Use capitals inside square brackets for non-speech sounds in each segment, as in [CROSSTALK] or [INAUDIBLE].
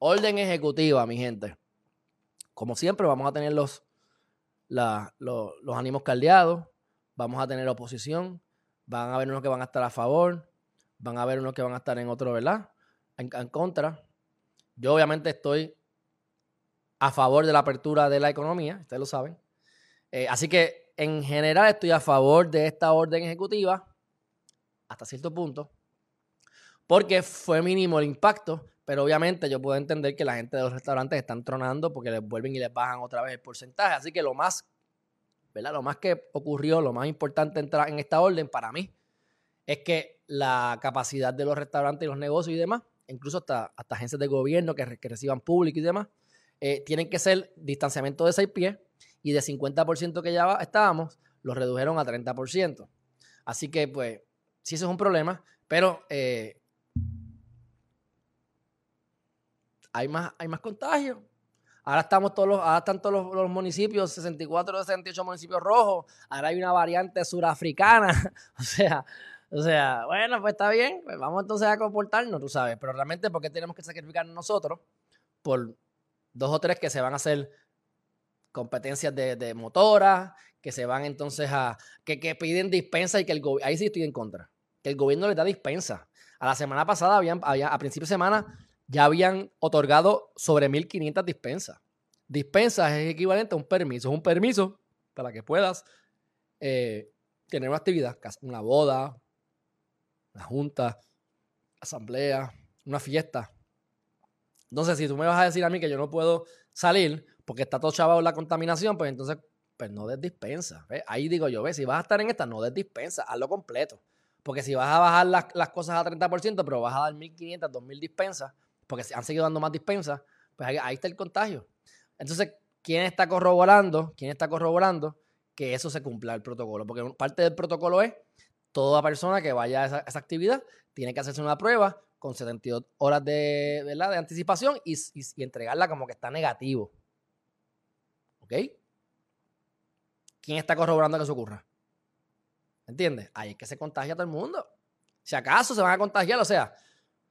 orden ejecutiva, mi gente. Como siempre, vamos a tener los, los, ánimos caldeados, vamos a tener oposición, van a haber unos que van a estar a favor, van a haber unos que van a estar en otro, ¿verdad? En, en contra. Yo obviamente estoy a favor de la apertura de la economía, ustedes lo saben. Eh, así que en general estoy a favor de esta orden ejecutiva hasta cierto punto, porque fue mínimo el impacto, pero obviamente yo puedo entender que la gente de los restaurantes están tronando porque les vuelven y les bajan otra vez el porcentaje. Así que lo más, ¿verdad? Lo más que ocurrió, lo más importante entrar en esta orden para mí, es que la capacidad de los restaurantes y los negocios y demás, incluso hasta, hasta agencias de gobierno que, reciban público y demás, eh, tienen que ser distanciamiento de 6 pies y de 50% que ya estábamos, los redujeron a 30%. Así que, pues, sí, eso es un problema, pero eh, hay, más, hay más contagios. Ahora estamos todos los, ahora están todos los, municipios, 64 de 68 municipios rojos. Ahora hay una variante surafricana. [LAUGHS] o sea, o sea, bueno, pues está bien, pues vamos entonces a comportarnos, tú sabes. Pero realmente, ¿por qué tenemos que sacrificarnos nosotros por dos o tres que se van a hacer competencias de, de motoras, que se van entonces a, que, piden dispensa y que el gobierno, ahí sí estoy en contra, que el gobierno les da dispensa. A la semana pasada, habían, había, a principio de semana, ya habían otorgado sobre 1.500 dispensas. Dispensas es equivalente a un permiso, es un permiso para que puedas eh, tener una actividad, una boda, una junta, asamblea, una fiesta. Entonces, si tú me vas a decir a mí que yo no puedo salir porque está todo chavado la contaminación, pues entonces, pues no des dispensa. Ahí digo yo, ve, si vas a estar en esta, no des dispensa, hazlo completo. Porque si vas a bajar las, cosas a 30%, pero vas a dar 1.500, 2.000 dispensas, porque han seguido dando más dispensas, pues ahí, está el contagio. Entonces, ¿quién está corroborando? ¿Quién está corroborando que eso se cumpla el protocolo? Porque parte del protocolo es toda persona que vaya a esa, actividad tiene que hacerse una prueba con 72 horas de, anticipación y, entregarla como que está negativo. ¿Ok? ¿Quién está corroborando que eso ocurra? ¿Entiendes? Ahí es que se contagia todo el mundo. Si acaso se van a contagiar, o sea,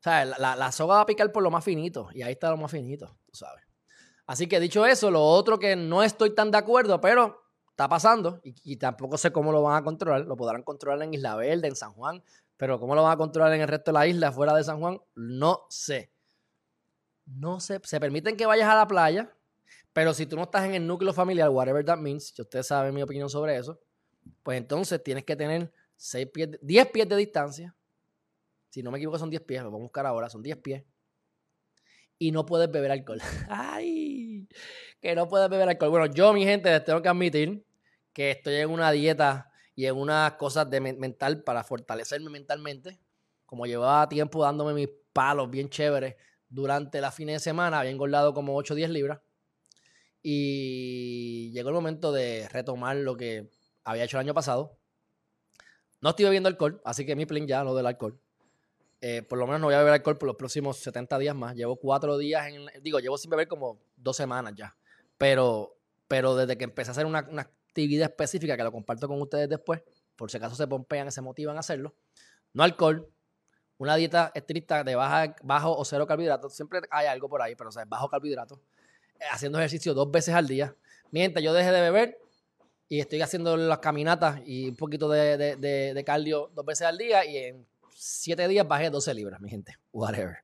la, la, soga va a picar por lo más finito. Y ahí está lo más finito, tú sabes. Así que dicho eso, lo otro que no estoy tan de acuerdo, pero está pasando y, tampoco sé cómo lo van a controlar. Lo podrán controlar en Isla Verde, en San Juan, pero cómo lo van a controlar en el resto de la isla, fuera de San Juan, no sé. No sé. Se permiten que vayas a la playa, pero si tú no estás en el núcleo familiar, whatever that means, si ustedes saben mi opinión sobre eso, pues entonces tienes que tener 6 pies, 10 pies de distancia. Si no me equivoco, son 10 pies, lo vamos a buscar ahora, son 10 pies. Y no puedes beber alcohol. [LAUGHS] ¡Ay! Que no puedes beber alcohol. Bueno, yo, mi gente, les tengo que admitir que estoy en una dieta y en unas cosas de mental para fortalecerme mentalmente. Como llevaba tiempo dándome mis palos bien chéveres durante la fin de semana, había engordado como 8 o 10 libras. Y llegó el momento de retomar lo que había hecho el año pasado. No estoy bebiendo alcohol, así que mi plan ya no del alcohol. Eh, por lo menos no voy a beber alcohol por los próximos 70 días más. Llevo cuatro días, en, digo, llevo sin beber como dos semanas ya. Pero, pero desde que empecé a hacer una, actividad específica, que lo comparto con ustedes después, por si acaso se pompean, se motivan a hacerlo, no alcohol, una dieta estricta de baja, bajo o cero carbohidratos, siempre hay algo por ahí, pero o bajo carbohidratos haciendo ejercicio dos veces al día. Mientras yo dejé de beber y estoy haciendo las caminatas y un poquito de, de, cardio dos veces al día y en siete días bajé 12 libras, mi gente. Whatever.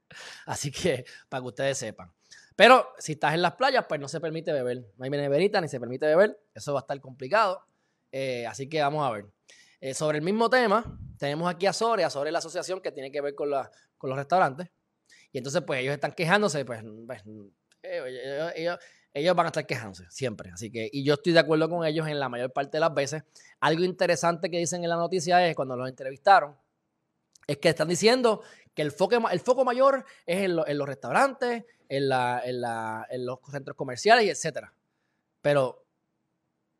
Así que para que ustedes sepan. Pero si estás en las playas, pues no se permite beber. No hay beneverita ni se permite beber. Eso va a estar complicado. Eh, así que vamos a ver. Eh, sobre el mismo tema, tenemos aquí a Sore, a Sore la asociación que tiene que ver con, la, con los restaurantes. Y entonces, pues ellos están quejándose, pues, pues ellos, van a estar quejándose siempre. Así que, y yo estoy de acuerdo con ellos en la mayor parte de las veces. Algo interesante que dicen en la noticia es cuando los entrevistaron, es que están diciendo que el foco, el foco mayor es en, los restaurantes, en, en, los centros comerciales, etcétera. Pero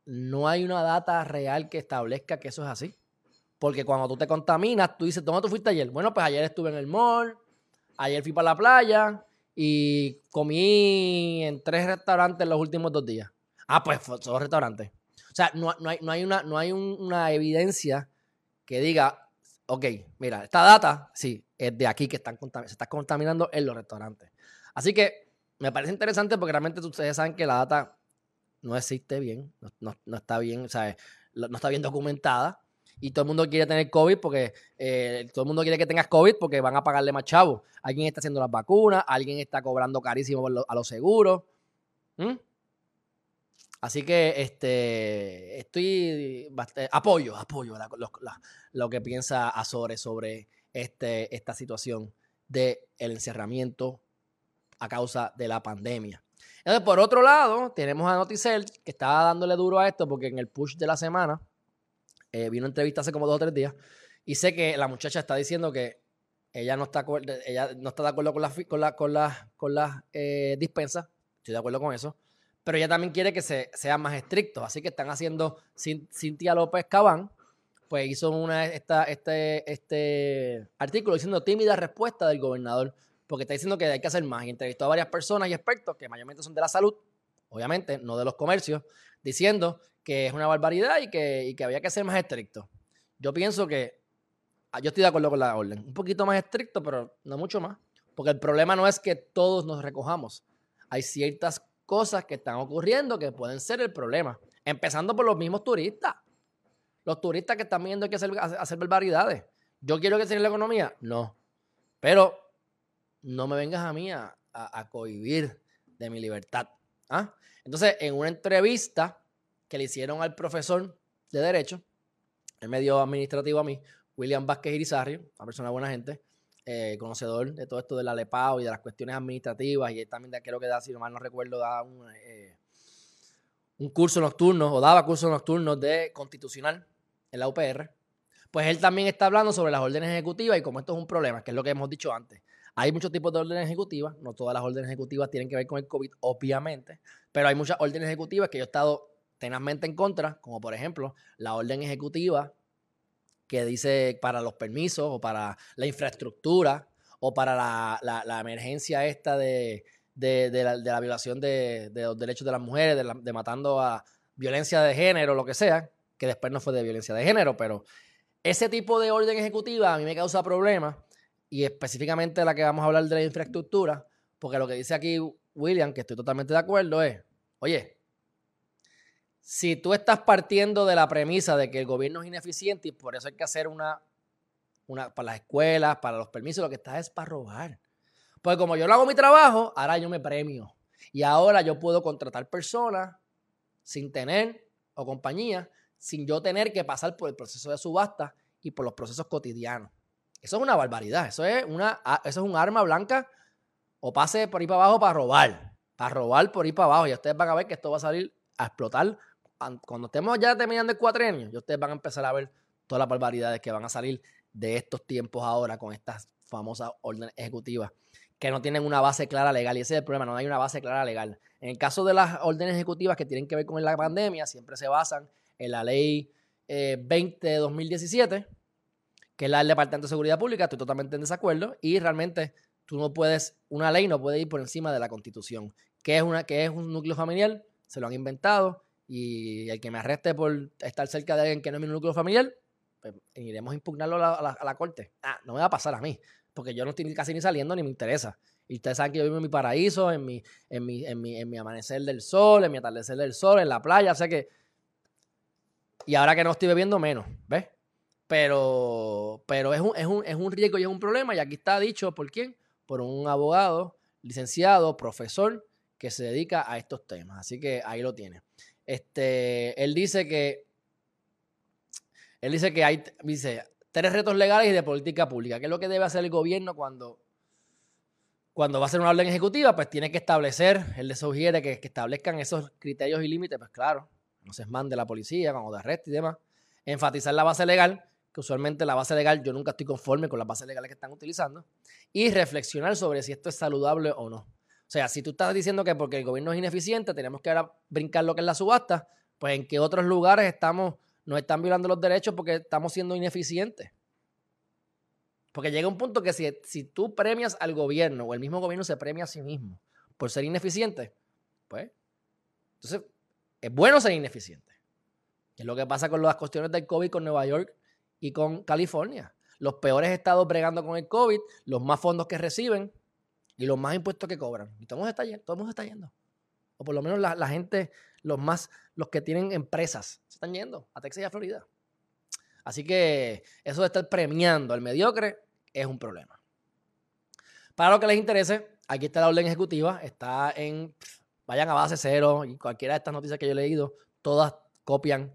no hay una data real que establezca que eso es así. Porque cuando tú te contaminas, tú dices, ¿dónde tú fuiste ayer? Bueno, pues ayer estuve en el mall, ayer fui para la playa, y comí en tres restaurantes los últimos dos días. Ah, pues son restaurantes. O sea, no, hay, no hay, una, no hay una evidencia que diga, ok, mira, esta data, sí, es de aquí que están se está contaminando en los restaurantes. Así que me parece interesante porque realmente ustedes saben que la data no existe bien, no, está bien, o sea, no está bien documentada. Y todo el mundo quiere tener COVID porque eh, todo el mundo quiere que tengas COVID porque van a pagarle más chavos. Alguien está haciendo las vacunas, alguien está cobrando carísimo a los seguros. Así que este, estoy apoyo, apoyo lo que piensa Azores sobre este, esta situación del encerramiento a causa de la pandemia. Entonces, por otro lado, tenemos a Noticel que estaba dándole duro a esto porque en el push de la semana eh, vino entrevista hace como dos o tres días y sé que la muchacha está diciendo que ella no está, ella no está de acuerdo con las con la, con la, con las eh, dispensas. Estoy de acuerdo con eso. Pero ella también quiere que se, sean más estrictos. Así que están haciendo Cintia López Cabán, pues hizo una, esta, este, este artículo diciendo tímida respuesta del gobernador porque está diciendo que hay que hacer más. Y entrevistó a varias personas y expertos que mayormente son de la salud, obviamente, no de los comercios, diciendo que es una barbaridad y que, que había que ser más estricto. Yo pienso que, ah, yo estoy de acuerdo con la orden, un poquito más estricto, pero no mucho más, porque el problema no es que todos nos recojamos. Hay ciertas cosas que están ocurriendo que pueden ser el problema, empezando por los mismos turistas. Los turistas que están viendo que hacer, hacer barbaridades. ¿Yo quiero que se la economía? No. Pero no me vengas a mí a, cohibir de mi libertad. ¿ah? Entonces, en una entrevista que le hicieron al profesor de Derecho, el medio administrativo a mí, William Vázquez Irizarry, una persona buena gente, eh, conocedor de todo esto de la LEPAO y de las cuestiones administrativas, y él también creo que da, si no mal no recuerdo, da un, eh, un curso nocturno o daba cursos nocturnos de constitucional en la UPR. Pues él también está hablando sobre las órdenes ejecutivas y cómo esto es un problema, que es lo que hemos dicho antes. Hay muchos tipos de órdenes ejecutivas, no todas las órdenes ejecutivas tienen que ver con el COVID, obviamente, pero hay muchas órdenes ejecutivas que yo he estado tenazmente en contra, como por ejemplo la orden ejecutiva que dice para los permisos o para la infraestructura o para la, emergencia esta de, la, violación de, los derechos de las mujeres, de, matando a violencia de género, lo que sea, que después no fue de violencia de género, pero ese tipo de orden ejecutiva a mí me causa problemas y específicamente la que vamos a hablar de la infraestructura, porque lo que dice aquí William, que estoy totalmente de acuerdo, es, oye, si tú estás partiendo de la premisa de que el gobierno es ineficiente y por eso hay que hacer una, una para las escuelas, para los permisos, lo que estás es para robar. Pues como yo lo hago mi trabajo, ahora yo me premio. Y ahora yo puedo contratar personas sin tener, o compañías, sin yo tener que pasar por el proceso de subasta y por los procesos cotidianos. Eso es una barbaridad. Eso es, una, eso es un arma blanca o pase por ahí para abajo para robar. Para robar por ahí para abajo. Y ustedes van a ver que esto va a salir a explotar. Cuando estemos ya terminando el cuatrenio, y ustedes van a empezar a ver todas las barbaridades que van a salir de estos tiempos ahora con estas famosas órdenes ejecutivas que no tienen una base clara legal. Y ese es el problema, no hay una base clara legal. En el caso de las órdenes ejecutivas que tienen que ver con la pandemia, siempre se basan en la ley 20 eh, de 2017 que es la del Departamento de Seguridad Pública, estoy totalmente en desacuerdo y realmente tú no puedes, una ley no puede ir por encima de la Constitución. ¿Qué es, una, que es un núcleo familiar? Se lo han inventado y el que me arreste por estar cerca de alguien que no es mi núcleo familiar, pues iremos a impugnarlo a la, corte. Ah, no me va a pasar a mí, porque yo no estoy casi ni saliendo ni me interesa. Y ustedes saben que yo vivo en mi paraíso, en mi, en mi, en mi, amanecer del sol, en mi atardecer del sol, en la playa, o sea que... Y ahora que no estoy bebiendo menos, ¿ves? Pero, pero es, un, es, un, es un riesgo y es un problema. Y aquí está dicho por quién? Por un abogado, licenciado, profesor que se dedica a estos temas. Así que ahí lo tiene. Este, él dice que él dice que hay dice, tres retos legales y de política pública. ¿Qué es lo que debe hacer el gobierno cuando, cuando va a hacer una orden ejecutiva? Pues tiene que establecer, él le sugiere que, establezcan esos criterios y límites. Pues claro, no se mande la policía cuando de arresto y demás. Enfatizar la base legal que usualmente la base legal, yo nunca estoy conforme con las bases legales que están utilizando, y reflexionar sobre si esto es saludable o no. O sea, si tú estás diciendo que porque el gobierno es ineficiente, tenemos que ahora brincar lo que es la subasta, pues en qué otros lugares estamos, nos están violando los derechos porque estamos siendo ineficientes. Porque llega un punto que si, si tú premias al gobierno o el mismo gobierno se premia a sí mismo por ser ineficiente, pues entonces es bueno ser ineficiente. Es lo que pasa con las cuestiones del COVID con Nueva York y con California. Los peores estados bregando con el COVID, los más fondos que reciben y los más impuestos que cobran. Y todo el mundo está yendo. Está yendo. O por lo menos la, gente, los más, los que tienen empresas, se están yendo a Texas y a Florida. Así que eso de estar premiando al mediocre es un problema. Para lo que les interese, aquí está la orden ejecutiva. Está en. Vayan a base cero y cualquiera de estas noticias que yo he leído, todas copian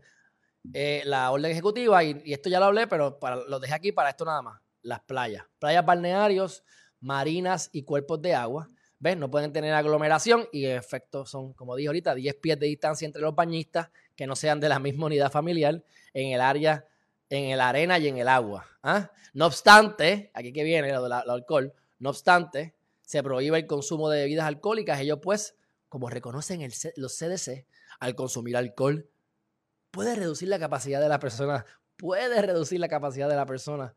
eh, la orden ejecutiva. Y, y, esto ya lo hablé, pero para, lo dejé aquí para esto nada más. Las playas. Playas balnearios, marinas y cuerpos de agua. ¿Ves? No pueden tener aglomeración y en efecto son, como dije ahorita, 10 pies de distancia entre los bañistas que no sean de la misma unidad familiar en el área, en la arena y en el agua. ¿ah? No obstante, aquí que viene lo del alcohol, no obstante, se prohíbe el consumo de bebidas alcohólicas. Ellos pues, como reconocen el, los CDC, al consumir alcohol, puede reducir la capacidad de la persona, puede reducir la capacidad de la persona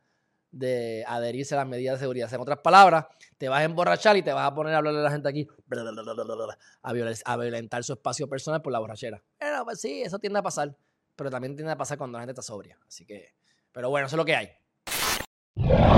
de adherirse a las medidas de seguridad. En otras palabras, te vas a emborrachar y te vas a poner a hablarle a la gente aquí a violentar su espacio personal por la borrachera. Pero pues sí, eso tiende a pasar, pero también tiende a pasar cuando la gente está sobria. Así que, pero bueno, eso es lo que hay.